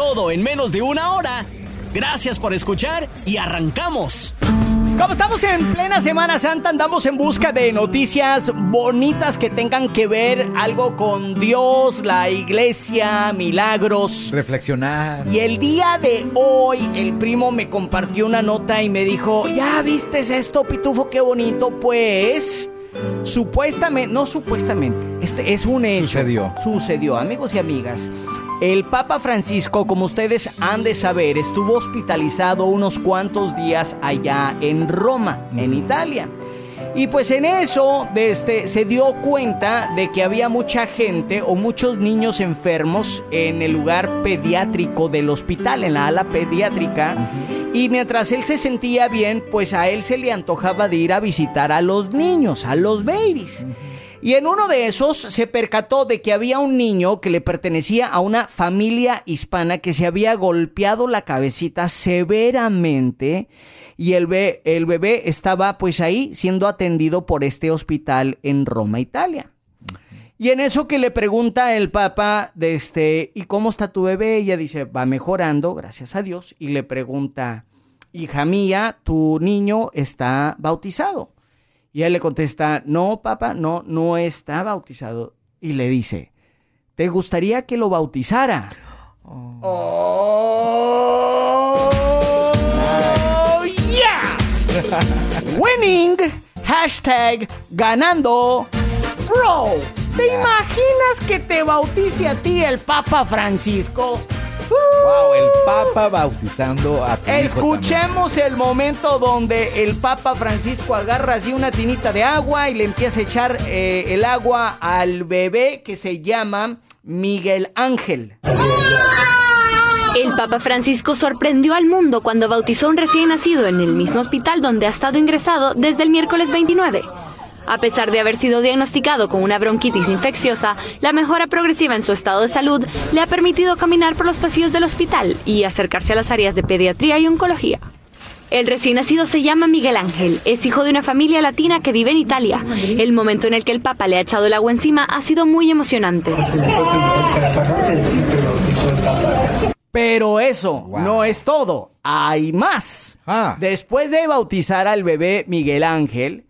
Todo en menos de una hora. Gracias por escuchar y arrancamos. Como estamos en plena Semana Santa, andamos en busca de noticias bonitas que tengan que ver algo con Dios, la iglesia, milagros. Reflexionar. Y el día de hoy, el primo me compartió una nota y me dijo: ¿Ya viste esto, Pitufo? Qué bonito. Pues. Supuestamente, no supuestamente, este es un hecho. Sucedió. Sucedió, amigos y amigas. El Papa Francisco, como ustedes han de saber, estuvo hospitalizado unos cuantos días allá en Roma, en Italia. Y pues en eso este, se dio cuenta de que había mucha gente o muchos niños enfermos en el lugar pediátrico del hospital, en la ala pediátrica. Y mientras él se sentía bien, pues a él se le antojaba de ir a visitar a los niños, a los babies. Y en uno de esos se percató de que había un niño que le pertenecía a una familia hispana que se había golpeado la cabecita severamente y el, el bebé estaba pues ahí siendo atendido por este hospital en Roma, Italia. Y en eso que le pregunta el Papa, este, ¿y cómo está tu bebé? Ella dice, va mejorando, gracias a Dios. Y le pregunta, hija mía, tu niño está bautizado. Y él le contesta, no, papá, no, no está bautizado. Y le dice, ¿te gustaría que lo bautizara? Oh, oh yeah. Winning, hashtag ganando, bro. ¿Te imaginas que te bautice a ti el Papa Francisco? Wow, el Papa bautizando a tu Escuchemos el momento donde el Papa Francisco agarra así una tinita de agua y le empieza a echar eh, el agua al bebé que se llama Miguel Ángel. El Papa Francisco sorprendió al mundo cuando bautizó a un recién nacido en el mismo hospital donde ha estado ingresado desde el miércoles 29. A pesar de haber sido diagnosticado con una bronquitis infecciosa, la mejora progresiva en su estado de salud le ha permitido caminar por los pasillos del hospital y acercarse a las áreas de pediatría y oncología. El recién nacido se llama Miguel Ángel, es hijo de una familia latina que vive en Italia. El momento en el que el Papa le ha echado el agua encima ha sido muy emocionante. Pero eso no es todo, hay más. Ah. Después de bautizar al bebé Miguel Ángel,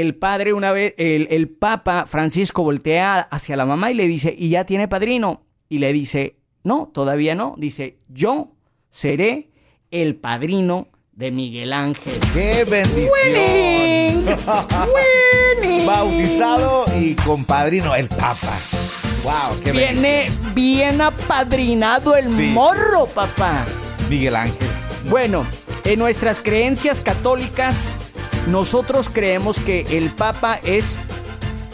el padre una vez, el, Papa Francisco voltea hacia la mamá y le dice, ¿y ya tiene padrino? Y le dice, no, todavía no. Dice, yo seré el padrino de Miguel Ángel. ¡Qué bendición! ¡Winning! ¡Winning! Bautizado y con padrino el Papa. ¡Wow! Qué Viene bien apadrinado el morro, papá. Miguel Ángel. Bueno, en nuestras creencias católicas nosotros creemos que el Papa es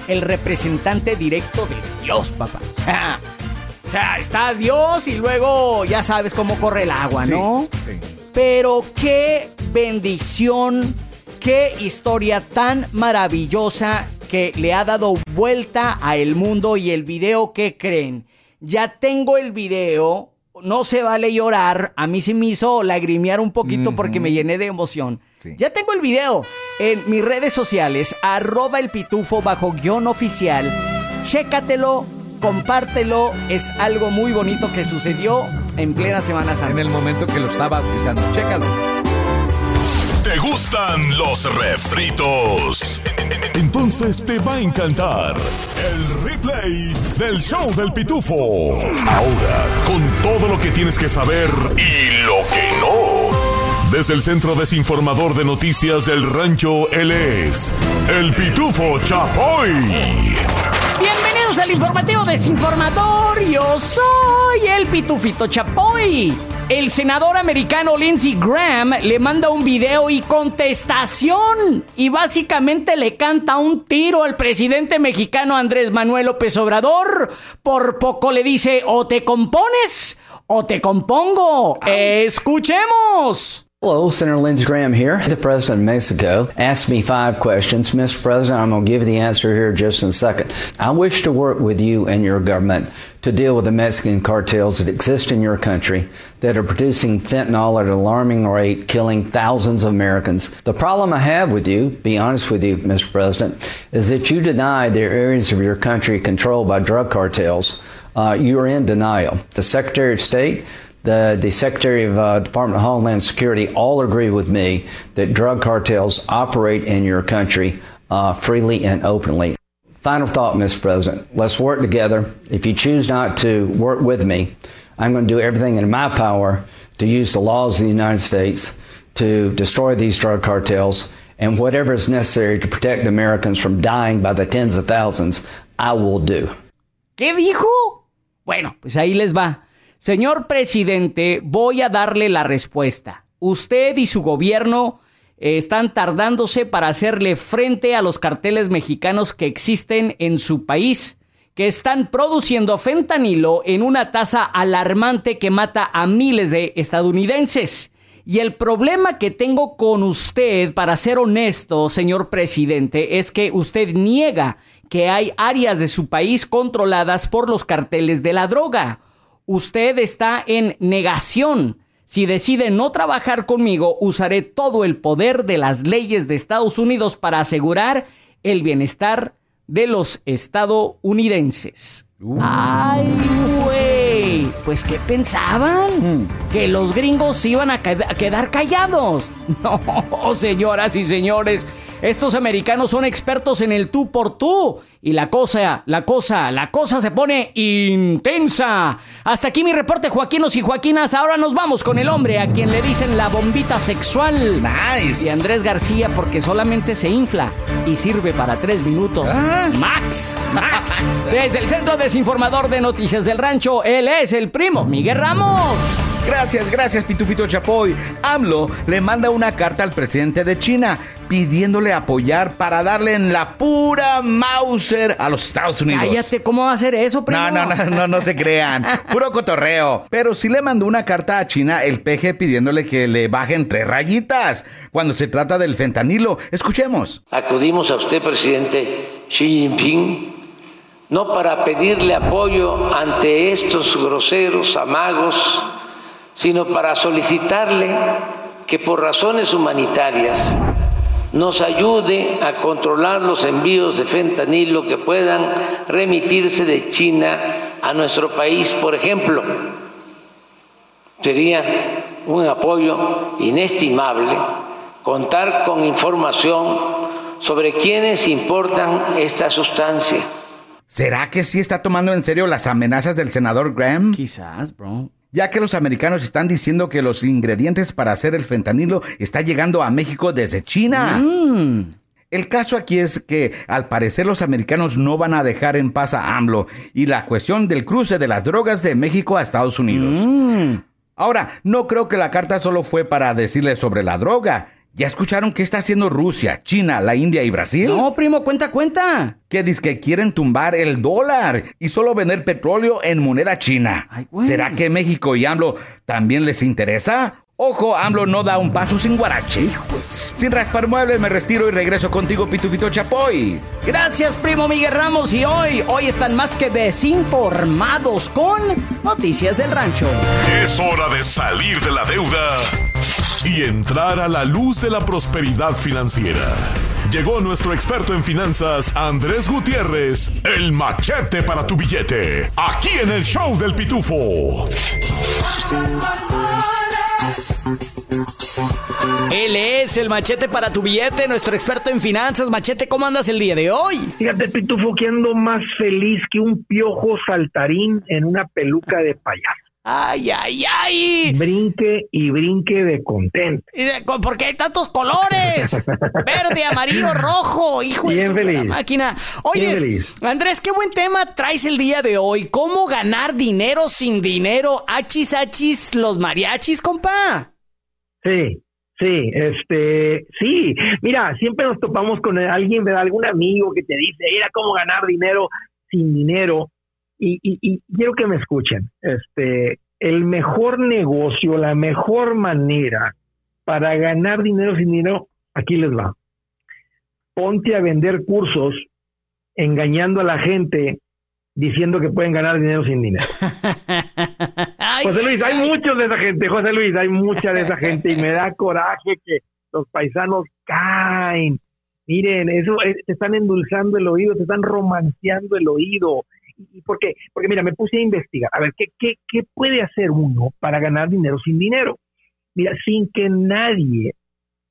el representante directo de Dios, papá. O sea, está Dios y luego ya sabes cómo corre el agua, ¿no? Sí, Pero qué bendición, qué historia tan maravillosa que le ha dado vuelta a el mundo y el video que creen. Ya tengo el video, no se vale llorar. A mí sí me hizo lagrimear un poquito porque me llené de emoción. Ya tengo el video en mis redes sociales, arroba el pitufo bajo guion oficial. Chécatelo, compártelo. Es algo muy bonito que sucedió en plena Semana Santa. En el momento que lo estaba bautizando. Chécalo. ¿Te gustan los refritos? Entonces te va a encantar el replay del show del pitufo. Ahora, con todo lo que tienes que saber y lo que no. Desde el Centro Desinformador de Noticias del Rancho, él es el Pitufo Chapoy. Bienvenidos al informativo desinformador. Yo soy el Pitufito Chapoy. El senador americano Lindsey Graham le manda un video y contestación y básicamente le canta un tiro al presidente mexicano Andrés Manuel López Obrador. Por poco le dice o te compones o te compongo. Escuchemos. Hello, Senator Lindsey Graham here. The President of Mexico asked me five questions. Mr. President, I'm going to give you the answer here just in a second. I wish to work with you and your government to deal with the Mexican cartels that exist in your country that are producing fentanyl at an alarming rate, killing thousands of Americans. The problem I have with you, be honest with you, Mr. President, is that you deny there are areas of your country controlled by drug cartels. Uh, you are in denial. The Secretary of State the, the Secretary of uh, Department of Homeland Security all agree with me that drug cartels operate in your country uh, freely and openly. Final thought, Mr. President. Let's work together. If you choose not to work with me, I'm going to do everything in my power to use the laws of the United States to destroy these drug cartels and whatever is necessary to protect Americans from dying by the tens of thousands, I will do. ¿Qué dijo? Bueno, pues ahí les va. Señor presidente, voy a darle la respuesta. Usted y su gobierno eh, están tardándose para hacerle frente a los carteles mexicanos que existen en su país, que están produciendo fentanilo en una tasa alarmante que mata a miles de estadounidenses. Y el problema que tengo con usted, para ser honesto, señor presidente, es que usted niega que hay áreas de su país controladas por los carteles de la droga usted está en negación. Si decide no trabajar conmigo, usaré todo el poder de las leyes de Estados Unidos para asegurar el bienestar de los estadounidenses. Uh. Ay, güey. Pues, ¿qué pensaban? Mm. Que los gringos iban a, a quedar callados. No, señoras y señores. Estos americanos son expertos en el tú por tú. Y la cosa, la cosa, la cosa se pone intensa. Hasta aquí mi reporte, Joaquinos y Joaquinas. Ahora nos vamos con el hombre a quien le dicen la bombita sexual. Nice. Y Andrés García porque solamente se infla y sirve para tres minutos. Ah. Max, Max. Desde el Centro Desinformador de Noticias del Rancho, él es el primo Miguel Ramos. Gracias, gracias, Pitufito Chapoy. AMLO le manda una carta al presidente de China pidiéndole apoyar para darle en la pura Mauser a los Estados Unidos. Cállate, ¿cómo va a hacer eso, primo? No, no, no, no, no se crean. Puro cotorreo. Pero sí le mandó una carta a China el peje pidiéndole que le bajen tres rayitas cuando se trata del fentanilo. Escuchemos. Acudimos a usted, presidente Xi Jinping, no para pedirle apoyo ante estos groseros amagos, sino para solicitarle que por razones humanitarias nos ayude a controlar los envíos de fentanilo que puedan remitirse de China a nuestro país, por ejemplo. Sería un apoyo inestimable contar con información sobre quienes importan esta sustancia. ¿Será que sí está tomando en serio las amenazas del senador Graham? Quizás, bro ya que los americanos están diciendo que los ingredientes para hacer el fentanilo está llegando a México desde China. Mm. El caso aquí es que al parecer los americanos no van a dejar en paz a AMLO y la cuestión del cruce de las drogas de México a Estados Unidos. Mm. Ahora, no creo que la carta solo fue para decirle sobre la droga. ¿Ya escucharon qué está haciendo Rusia, China, la India y Brasil? No, primo, cuenta, cuenta. Que dice que quieren tumbar el dólar y solo vender petróleo en moneda china. ¿Será que México y AMLO también les interesa? Ojo, AMLO no da un paso sin guarache. Sin raspar muebles me retiro y regreso contigo, Pitufito Chapoy. Gracias, primo Miguel Ramos. Y hoy, hoy están más que desinformados con Noticias del Rancho. Es hora de salir de la deuda y entrar a la luz de la prosperidad financiera. Llegó nuestro experto en finanzas, Andrés Gutiérrez, el machete para tu billete, aquí en el show del pitufo. Él es el machete para tu billete, nuestro experto en finanzas. Machete, ¿cómo andas el día de hoy? Fíjate, Pitufo, que ando más feliz que un piojo saltarín en una peluca de payaso. ¡Ay, ay, ay! Brinque y brinque de contento. ¿Por qué hay tantos colores? Verde, amarillo, rojo. Hijo de la máquina. Oye, Andrés, qué buen tema traes el día de hoy. ¿Cómo ganar dinero sin dinero? Achis, achis, los mariachis, compa. Sí, sí, este, sí. Mira, siempre nos topamos con alguien, algún amigo que te dice, mira cómo ganar dinero sin dinero y, y, quiero que me escuchen. Este, el mejor negocio, la mejor manera para ganar dinero sin dinero, aquí les va. Ponte a vender cursos engañando a la gente diciendo que pueden ganar dinero sin dinero. José Luis, hay muchos de esa gente, José Luis, hay mucha de esa gente y me da coraje que los paisanos caen. Miren, eso te están endulzando el oído, te están romanceando el oído. ¿Y por qué? Porque mira, me puse a investigar. A ver, ¿qué, qué, qué puede hacer uno para ganar dinero sin dinero? Mira, sin que nadie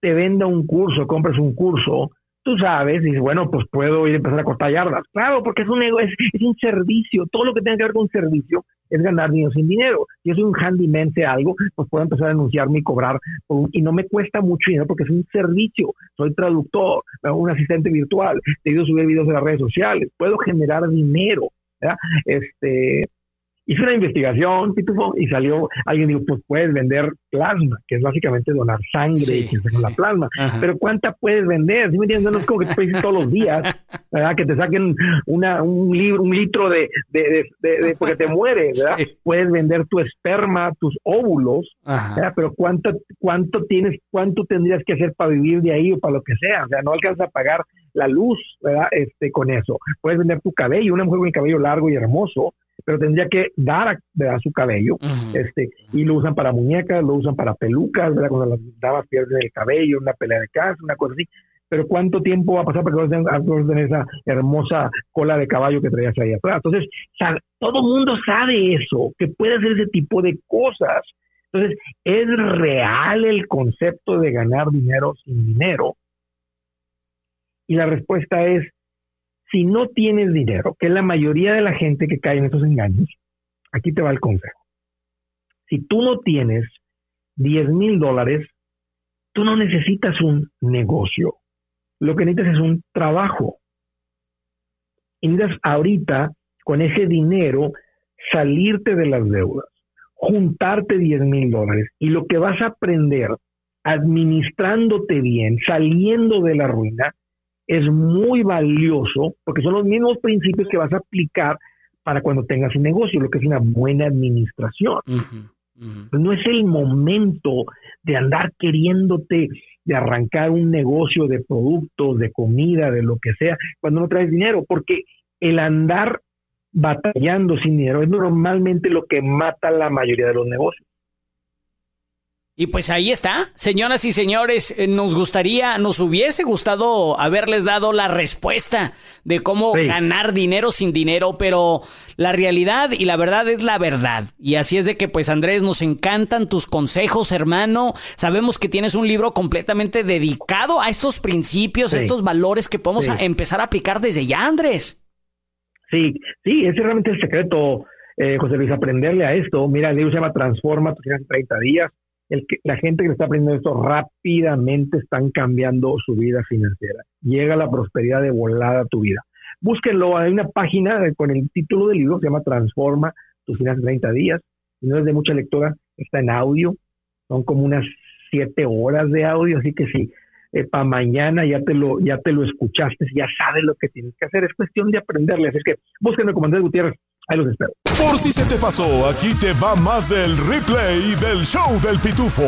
te venda un curso, compres un curso, tú sabes, dices, bueno, pues puedo ir a empezar a cortar yardas. Claro, porque es un, es, es un servicio. Todo lo que tenga que ver con servicio es ganar dinero sin dinero. Si soy un handyman de algo, pues puedo empezar a anunciarme y cobrar. y no me cuesta mucho dinero porque es un servicio. Soy traductor, un asistente virtual, te a subir videos de las redes sociales. Puedo generar dinero. Este, Hice una investigación, Pitufo, y salió, alguien dijo, pues puedes vender plasma, que es básicamente donar sangre y con la plasma. Pero ¿cuánta puedes vender? ¿Sí me entiendes? No es como que te puedes todos los días, ¿verdad? Que te saquen una, un, libro, un litro de, de, de, porque te muere, ¿verdad? Puedes vender tu esperma, tus óvulos, ¿verdad? Pero ¿cuánto, ¿cuánto tienes, cuánto tendrías que hacer para vivir de ahí o para lo que sea? O sea, no alcanza a pagar la luz, ¿verdad? Este, con eso. Puedes vender tu cabello, una mujer con el cabello largo y hermoso, pero tendría que dar a, su cabello, este, y lo usan para muñecas, lo usan para pelucas, ¿verdad? Cuando las damas pierden el cabello, una pelea de casa, una cosa así. Pero ¿cuánto tiempo va a pasar para que vos tengas esa hermosa cola de caballo que traías ahí atrás? Entonces, todo el mundo sabe eso, que puede hacer ese tipo de cosas. Entonces, ¿es real el concepto de ganar dinero sin dinero? Y la respuesta es si no tienes dinero, que es la mayoría de la gente que cae en esos engaños, aquí te va el consejo. Si tú no tienes 10 mil dólares, tú no necesitas un negocio. Lo que necesitas es un trabajo. Y necesitas ahorita, con ese dinero, salirte de las deudas, juntarte 10 mil dólares. Y lo que vas a aprender administrándote bien, saliendo de la ruina, es muy valioso porque son los mismos principios que vas a aplicar para cuando tengas un negocio, lo que es una buena administración. No es el momento de andar queriéndote de arrancar un negocio de productos, de comida, de lo que sea, cuando no traes dinero, porque el andar batallando sin dinero es normalmente lo que mata la mayoría de los negocios. Y pues ahí está, señoras y señores, eh, nos gustaría, nos hubiese gustado haberles dado la respuesta de cómo ganar dinero sin dinero, pero la realidad y la verdad es la verdad. Y así es de que pues Andrés, nos encantan tus consejos, hermano. Sabemos que tienes un libro completamente dedicado a estos principios, a estos valores que podemos empezar a aplicar desde ya, Andrés. Sí, sí, ese es realmente el secreto, eh, José Luis, aprenderle a esto. Mira, el libro se llama Transforma tus 30 días que, la gente que está aprendiendo esto rápidamente están cambiando su vida financiera. Llega la prosperidad de volada a tu vida. Búsquenlo, hay una página con el título del libro, se llama Transforma tus finanzas 30 días. No es de mucha lectura, está en audio, son como unas siete horas de audio, así que sí, eh, para mañana ya te lo ya te lo escuchaste, ya sabes lo que tienes que hacer, es cuestión de aprenderle. Así que búsquenlo como Andrés Gutiérrez, Ahí los espero. Por si se te pasó, aquí te va más del replay del show del pitufo.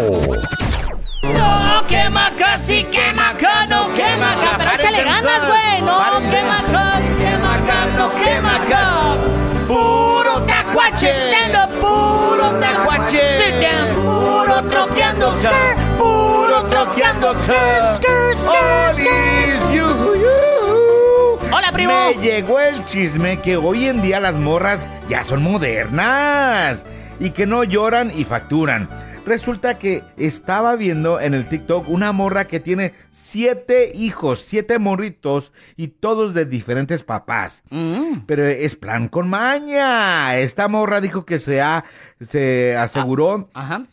No, quema casi, quema acá, no quema acá. Pero échale ganas, güey. No, quema acá, quema acá, no quema acá. Puro tacuache. Stand puro tacuache. Sit down. Puro troqueándose. Puro troqueándose. Primo. Me llegó el chisme que hoy en día las morras ya son modernas y que no lloran y facturan. Resulta que estaba viendo en el TikTok una morra que tiene siete hijos, siete morritos y todos de diferentes papás. Mm. Pero es plan con maña. Esta morra dijo que se, se aseguró ah,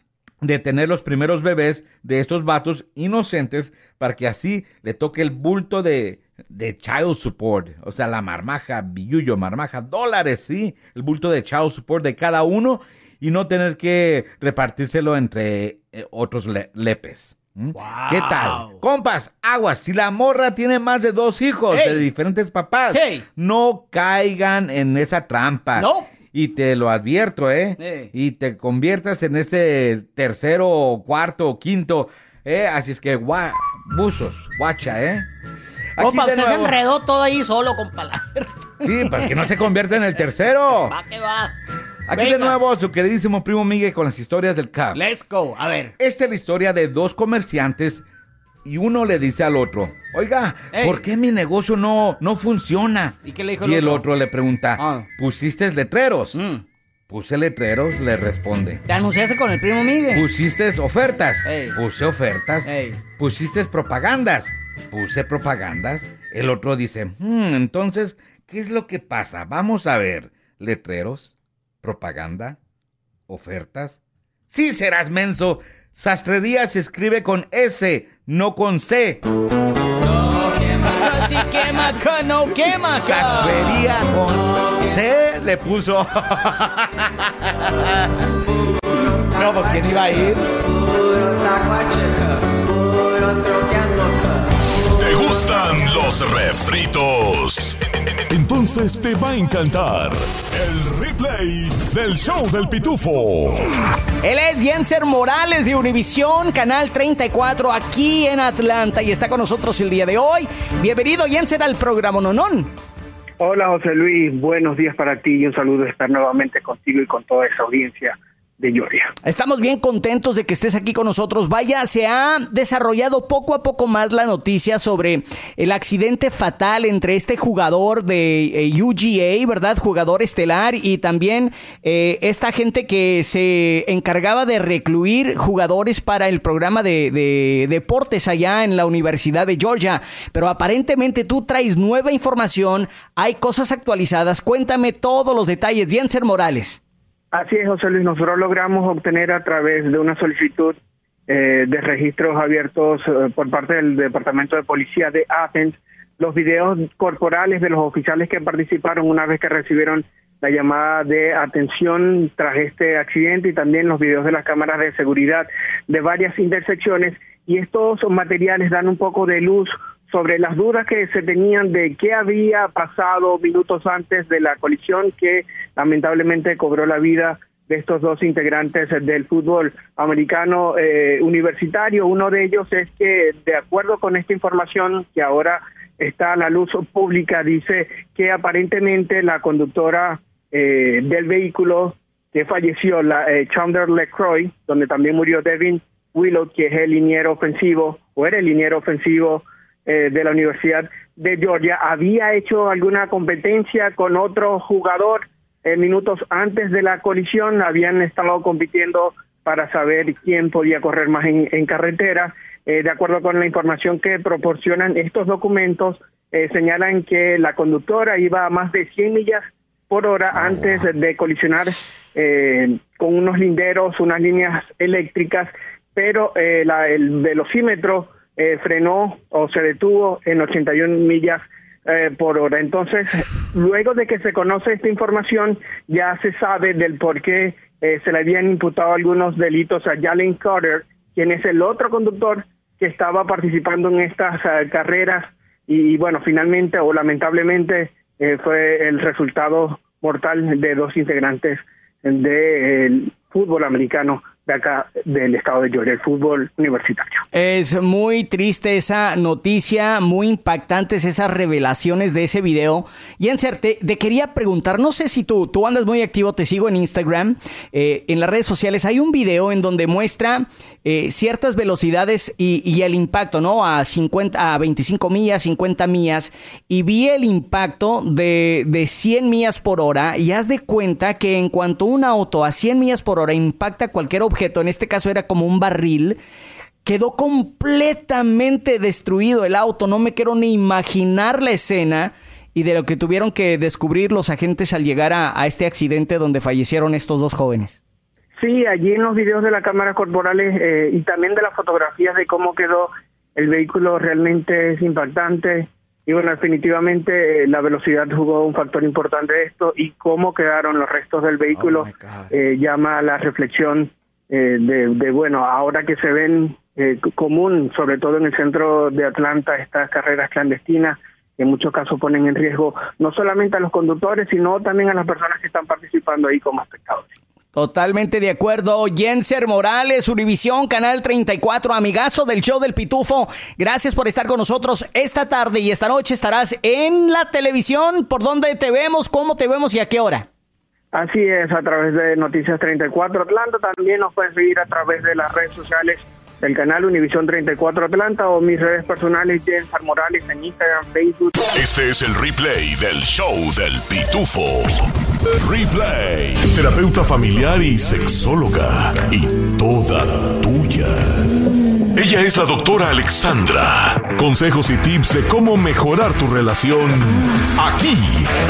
de tener los primeros bebés de estos vatos inocentes para que así le toque el bulto de de child support, o sea, la marmaja, billuyo, marmaja, dólares, sí, el bulto de child support de cada uno y no tener que repartírselo entre eh, otros lepes. ¿Qué tal? Compas, aguas, si la morra tiene más de dos hijos de diferentes papás, no caigan en esa trampa. No. y te lo advierto, ¿eh? Y te conviertas en ese tercero, cuarto, quinto, ¿eh? Así es que, gua- buzos, guacha, ¿eh? De usted se enredó todo ahí solo con palabras. Sí, para que no se convierta en el tercero. Va que va. Aquí de nuevo su queridísimo primo Miguel con las historias del CAP. Let's go. A ver. Esta es la historia de dos comerciantes y uno le dice al otro, oiga, Ey. ¿por qué mi negocio no, no funciona? ¿Y qué le dijo el Y el otro? otro le pregunta, Ah. ¿pusiste letreros? Mm. Puse letreros, le responde. ¿Te anunciaste con el primo Miguel? ¿Pusiste ofertas? Ey. Puse ofertas. Ey. ¿Pusiste propagandas? Puse propagandas. El otro dice, "Hmm, entonces, ¿qué es lo que pasa? Vamos a ver. ¿Letreros? ¿Propaganda? ¿Ofertas? Sí, serás menso. Sastrería se escribe con S, no con C. Si quema acá, no quema. Sastrería con C le puso. no, pues ¿quién iba a ir? ¿Te gustan los refritos? Entonces te va a encantar el replay del show del pitufo. Él es Jenser Morales de Univisión, Canal 34, aquí en Atlanta, y está con nosotros el día de hoy. Bienvenido, Jenser, al programa Nonón. Hola José Luis, buenos días para ti y un saludo de estar nuevamente contigo y con toda esa audiencia de Georgia. Estamos bien contentos de que estés aquí con nosotros. Vaya, se ha desarrollado poco a poco más la noticia sobre el accidente fatal entre este jugador de eh, UGA, ¿verdad? Jugador estelar y también eh, esta gente que se encargaba de recluir jugadores para el programa de, de deportes allá en la Universidad de Georgia. Pero aparentemente tú traes nueva información, hay cosas actualizadas. Cuéntame todos los detalles. Jenser Morales. Así es, José Luis, nosotros logramos obtener a través de una solicitud eh, de registros abiertos eh, por parte del Departamento de Policía de Athens los videos corporales de los oficiales que participaron una vez que recibieron la llamada de atención tras este accidente y también los videos de las cámaras de seguridad de varias intersecciones. Y estos materiales dan un poco de luz sobre las dudas que se tenían de qué había pasado minutos antes de la colisión que lamentablemente cobró la vida de estos dos integrantes del fútbol americano eh, universitario. Uno de ellos es que, de acuerdo con esta información que ahora está a la luz pública, dice que aparentemente la conductora eh, del vehículo que falleció, la eh, Chandler LeCroy, donde también murió Devin Willow, que es el liniero ofensivo, o era el liniero ofensivo eh, de la Universidad de Georgia, había hecho alguna competencia con otro jugador eh, minutos antes de la colisión, habían estado compitiendo para saber quién podía correr más en, en carretera. Eh, de acuerdo con la información que proporcionan estos documentos, señalan que la conductora iba a más de 100 millas por hora antes de colisionar con unos linderos, unas líneas eléctricas, pero la- el velocímetro eh, frenó o se detuvo en 81 millas eh, por hora. Entonces, luego de que se conoce esta información, ya se sabe del por qué eh, se le habían imputado algunos delitos a Jalen Carter, quien es el otro conductor que estaba participando en estas eh, carreras y, bueno, finalmente o lamentablemente eh, fue el resultado mortal de dos integrantes del fútbol americano acá del estado de Georgia, el fútbol universitario. Es muy triste esa noticia, muy impactantes esas revelaciones de ese video. Jenser, te, te quería preguntar, no sé si tú, tú andas muy activo, te sigo en Instagram, eh, en las redes sociales, hay un video en donde muestra eh, ciertas velocidades y, y el impacto, ¿no? A 50, a 25 millas, 50 millas, y vi el impacto de, de 100 millas por hora y haz de cuenta que en cuanto un auto a 100 millas por hora impacta cualquier objeto, en este caso era como un barril, quedó completamente destruido el auto. No me quiero ni imaginar la escena y de lo que tuvieron que descubrir los agentes al llegar a, a este accidente donde fallecieron estos dos jóvenes. Sí, allí en los videos de las cámaras corporales eh, y también de las fotografías de cómo quedó el vehículo realmente es impactante. Y bueno, definitivamente eh, la velocidad jugó un factor importante de esto y cómo quedaron los restos del vehículo eh, llama a la reflexión eh, de, de, bueno, ahora que se ven eh, común, sobre todo en el centro de Atlanta, estas carreras clandestinas, en muchos casos ponen en riesgo no solamente a los conductores, sino también a las personas que están participando ahí como espectadores. Totalmente de acuerdo. Jenser Morales, Univisión, Canal 34, amigazo del show del Pitufo. Gracias por estar con nosotros esta tarde y esta noche estarás en la televisión. ¿Por dónde te vemos? ¿Cómo te vemos y a qué hora? Así es, a través de Noticias 34 Atlanta. También nos pueden seguir a través de las redes sociales del canal Univisión 34 Atlanta o mis redes personales, Jenser Morales en Instagram, Facebook. Este es el replay del show del Pitufo. Replay. Terapeuta familiar y sexóloga. Y toda tuya. Ella es la doctora Alexandra. Consejos y tips de cómo mejorar tu relación aquí,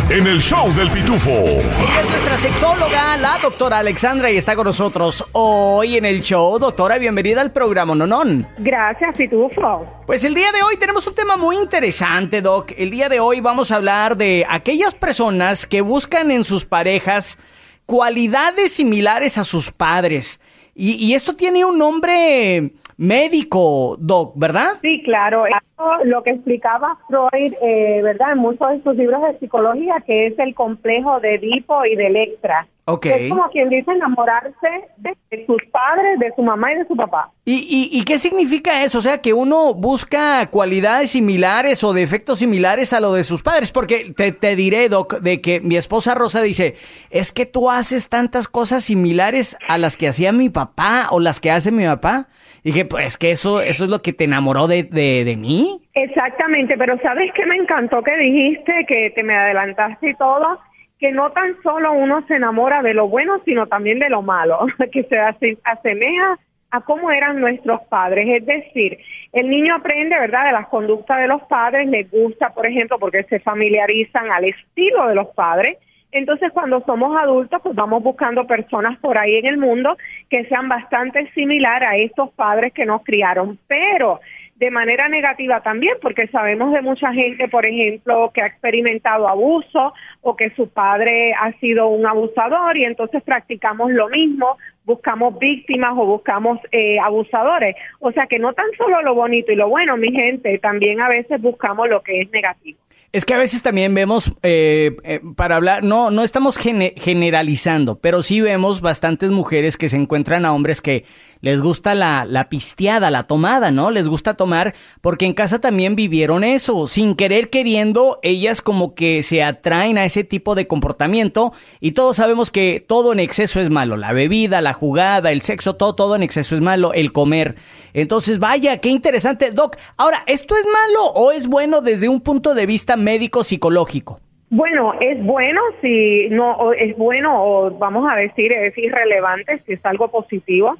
en el show del Pitufo. Ella es nuestra sexóloga, la doctora Alexandra, y está con nosotros hoy en el show. Doctora, bienvenida al programa Nonón. Gracias, Pitufo. Pues el día de hoy tenemos un tema muy interesante, Doc. El día de hoy vamos a hablar de aquellas personas que buscan en sus parejas cualidades similares a sus padres. Y, y esto tiene un nombre médico, Doc, ¿verdad? Sí, claro. Eso lo que explicaba Freud, eh, ¿verdad? En muchos de sus libros de psicología, que es el complejo de Edipo y de Electra. Ok. Es como quien dice enamorarse de sus padres, de su mamá y de su papá. ¿Y, y, y qué significa eso? O sea, que uno busca cualidades similares o defectos similares a lo de sus padres. Porque te, te diré, Doc, de que mi esposa Rosa dice, es que tú haces tantas cosas similares a las que hacía mi papá o las que hace mi papá. Y dije, pues que eso, eso es lo que te enamoró de, de, de mí. Exactamente, pero ¿sabes qué me encantó que dijiste, que te me adelantaste y todo? Que no tan solo uno se enamora de lo bueno, sino también de lo malo, que se ase- asemeja a cómo eran nuestros padres. Es decir, el niño aprende, ¿verdad?, de las conductas de los padres, les gusta, por ejemplo, porque se familiarizan al estilo de los padres. Entonces, cuando somos adultos, pues vamos buscando personas por ahí en el mundo que sean bastante similar a estos padres que nos criaron, pero de manera negativa también, porque sabemos de mucha gente, por ejemplo, que ha experimentado abuso o que su padre ha sido un abusador y entonces practicamos lo mismo, buscamos víctimas o buscamos eh, abusadores. O sea que no tan solo lo bonito y lo bueno, mi gente, también a veces buscamos lo que es negativo. Es que a veces también vemos, eh, eh, para hablar, no, no estamos gene- generalizando, pero sí vemos bastantes mujeres que se encuentran a hombres que les gusta la, la pisteada, la tomada, ¿no? Les gusta tomar porque en casa también vivieron eso, sin querer queriendo, ellas como que se atraen a ese tipo de comportamiento y todos sabemos que todo en exceso es malo, la bebida, la jugada, el sexo, todo, todo en exceso es malo, el comer. Entonces, vaya, qué interesante, Doc. Ahora, ¿esto es malo o es bueno desde un punto de vista médico psicológico? Bueno, es bueno si no es bueno o vamos a decir es irrelevante si es algo positivo,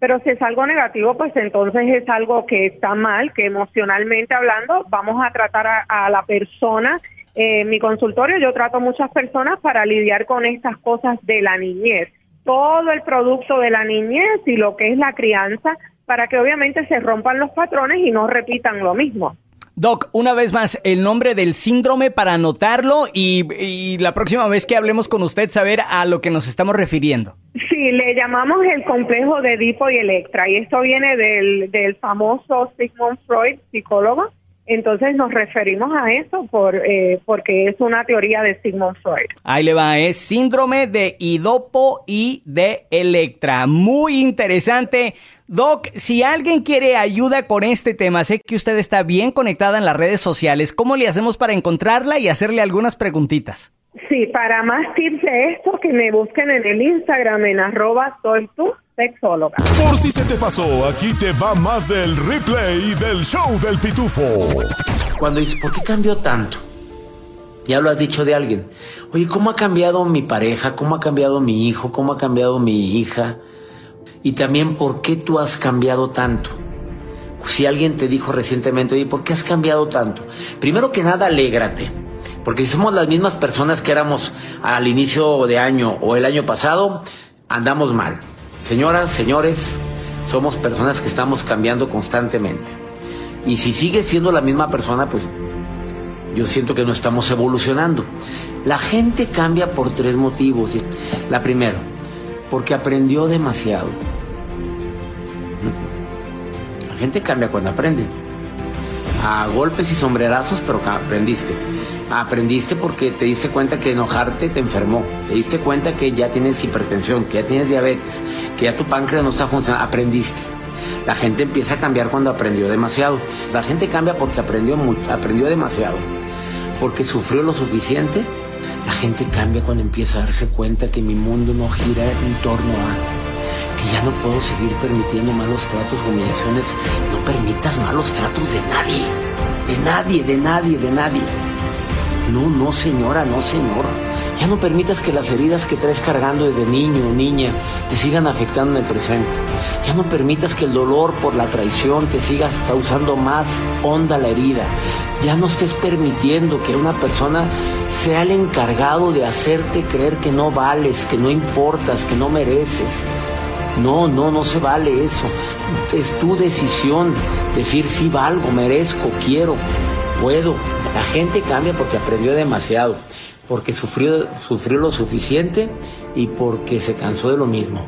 pero si es algo negativo, pues entonces es algo que está mal, que emocionalmente hablando vamos a tratar a, la persona. En mi consultorio yo trato muchas personas para lidiar con estas cosas de la niñez, todo el producto de la niñez y lo que es la crianza, para que obviamente se rompan los patrones y no repitan lo mismo. Doc, una vez más, el nombre del síndrome para anotarlo y, la próxima vez que hablemos con usted saber a lo que nos estamos refiriendo. Sí, le llamamos el complejo de Edipo y Electra y esto viene del, del famoso Sigmund Freud, psicólogo. Entonces nos referimos a eso por, eh, porque es una teoría de Sigmund Freud. Ahí le va, es síndrome de Idopo y de Electra. Muy interesante. Doc, si alguien quiere ayuda con este tema, sé que usted está bien conectada en las redes sociales. ¿Cómo le hacemos para encontrarla y hacerle algunas preguntitas? Sí, para más tips de esto, que me busquen en el Instagram en arroba soy tu sexóloga. Por si se te pasó, aquí te va más del replay del show del pitufo. Cuando dices, ¿por qué cambió tanto? Ya lo has dicho de alguien. Oye, ¿cómo ha cambiado mi pareja? ¿Cómo ha cambiado mi hijo? ¿Cómo ha cambiado mi hija? Y también, ¿por qué tú has cambiado tanto? Si alguien te dijo recientemente, oye, ¿por qué has cambiado tanto? Primero que nada, alégrate. Porque si somos las mismas personas que éramos al inicio de año o el año pasado, andamos mal. Señoras, señores, somos personas que estamos cambiando constantemente. Y si sigues siendo la misma persona, pues yo siento que no estamos evolucionando. La gente cambia por tres motivos. La primero, porque aprendió demasiado. La gente cambia cuando aprende. a golpes y sombrerazos, pero aprendiste. Aprendiste porque te diste cuenta que enojarte te enfermó. Te diste cuenta que ya tienes hipertensión, que ya tienes diabetes, que ya tu páncreas no está funcionando. Aprendiste. La gente empieza a cambiar cuando aprendió demasiado. La gente cambia porque aprendió, aprendió demasiado. Porque sufrió lo suficiente. La gente cambia cuando empieza a darse cuenta que mi mundo no gira en torno a que ya no puedo seguir permitiendo malos tratos, humillaciones. No permitas malos tratos de nadie. De nadie, de nadie, de nadie. No, no señora, no señor. Ya no permitas que las heridas que traes cargando desde niño o niña te sigan afectando en el presente. Ya no permitas que el dolor por la traición te siga causando más honda la herida. Ya no estés permitiendo que una persona sea el encargado de hacerte creer que no vales, que no importas, que no mereces. No, no, no se vale eso. Es tu decisión decir si valgo, merezco, quiero, puedo. La gente cambia porque aprendió demasiado, porque sufrió, sufrió lo suficiente y porque se cansó de lo mismo.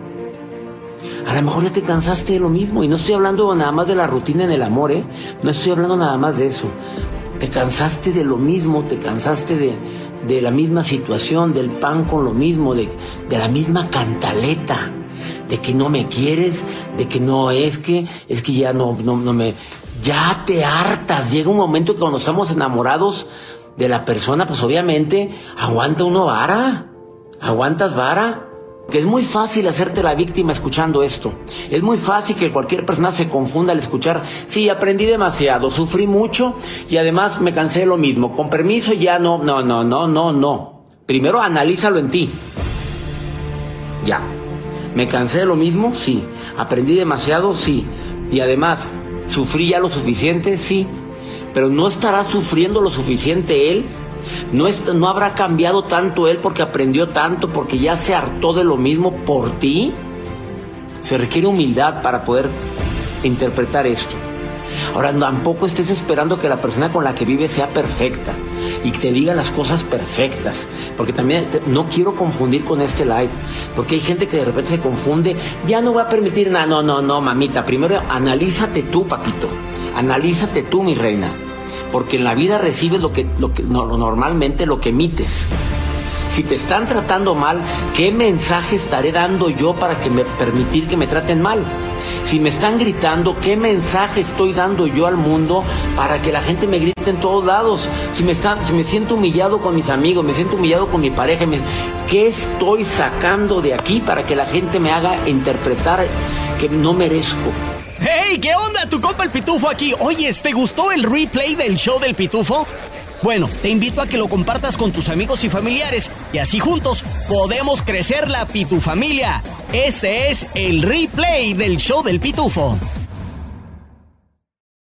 A lo mejor ya te cansaste de lo mismo y no estoy hablando nada más de la rutina en el amor, ¿eh? No estoy hablando nada más de eso. Te cansaste de lo mismo, te cansaste de, de la misma situación, del pan con lo mismo, de, de la misma cantaleta de que no me quieres, de que no es que, es que ya no, no, no me, ya te hartas. Llega un momento que cuando estamos enamorados de la persona, pues obviamente aguanta uno vara, aguantas vara. Que es muy fácil hacerte la víctima escuchando esto. Es muy fácil que cualquier persona se confunda al escuchar, sí, aprendí demasiado, sufrí mucho y además me cansé de lo mismo. Con permiso ya no, no, no, no, no, no. Primero analízalo en ti. Ya, ¿Me cansé de lo mismo? Sí. ¿Aprendí demasiado? Sí. Y además, ¿sufrí ya lo suficiente? Sí. Pero no estará sufriendo lo suficiente él. No, no habrá cambiado tanto él porque aprendió tanto, porque ya se hartó de lo mismo por ti. Se requiere humildad para poder interpretar esto. Ahora, tampoco estés esperando que la persona con la que vives sea perfecta y que te diga las cosas perfectas. Porque también no quiero confundir con este live. Porque hay gente que de repente se confunde. Ya no va a permitir nada. No, no, no, mamita. Primero analízate tú, papito. Analízate tú, mi reina. Porque en la vida recibes lo que, lo que normalmente lo que emites. Si te están tratando mal, ¿qué mensaje estaré dando yo para que me permitir que me traten mal? Si me están gritando, ¿qué mensaje estoy dando yo al mundo para que la gente me grite en todos lados? Si me, si me siento humillado con mis amigos, me siento humillado con mi pareja, ¿qué estoy sacando de aquí para que la gente me haga interpretar que no merezco? ¡Hey! ¿Qué onda? Tu compa el Pitufo aquí. Oye, ¿te gustó el replay del show del Pitufo? Bueno, te invito a que lo compartas con tus amigos y familiares y así juntos podemos crecer la Pitufamilia. Este es el replay del show del Pitufo.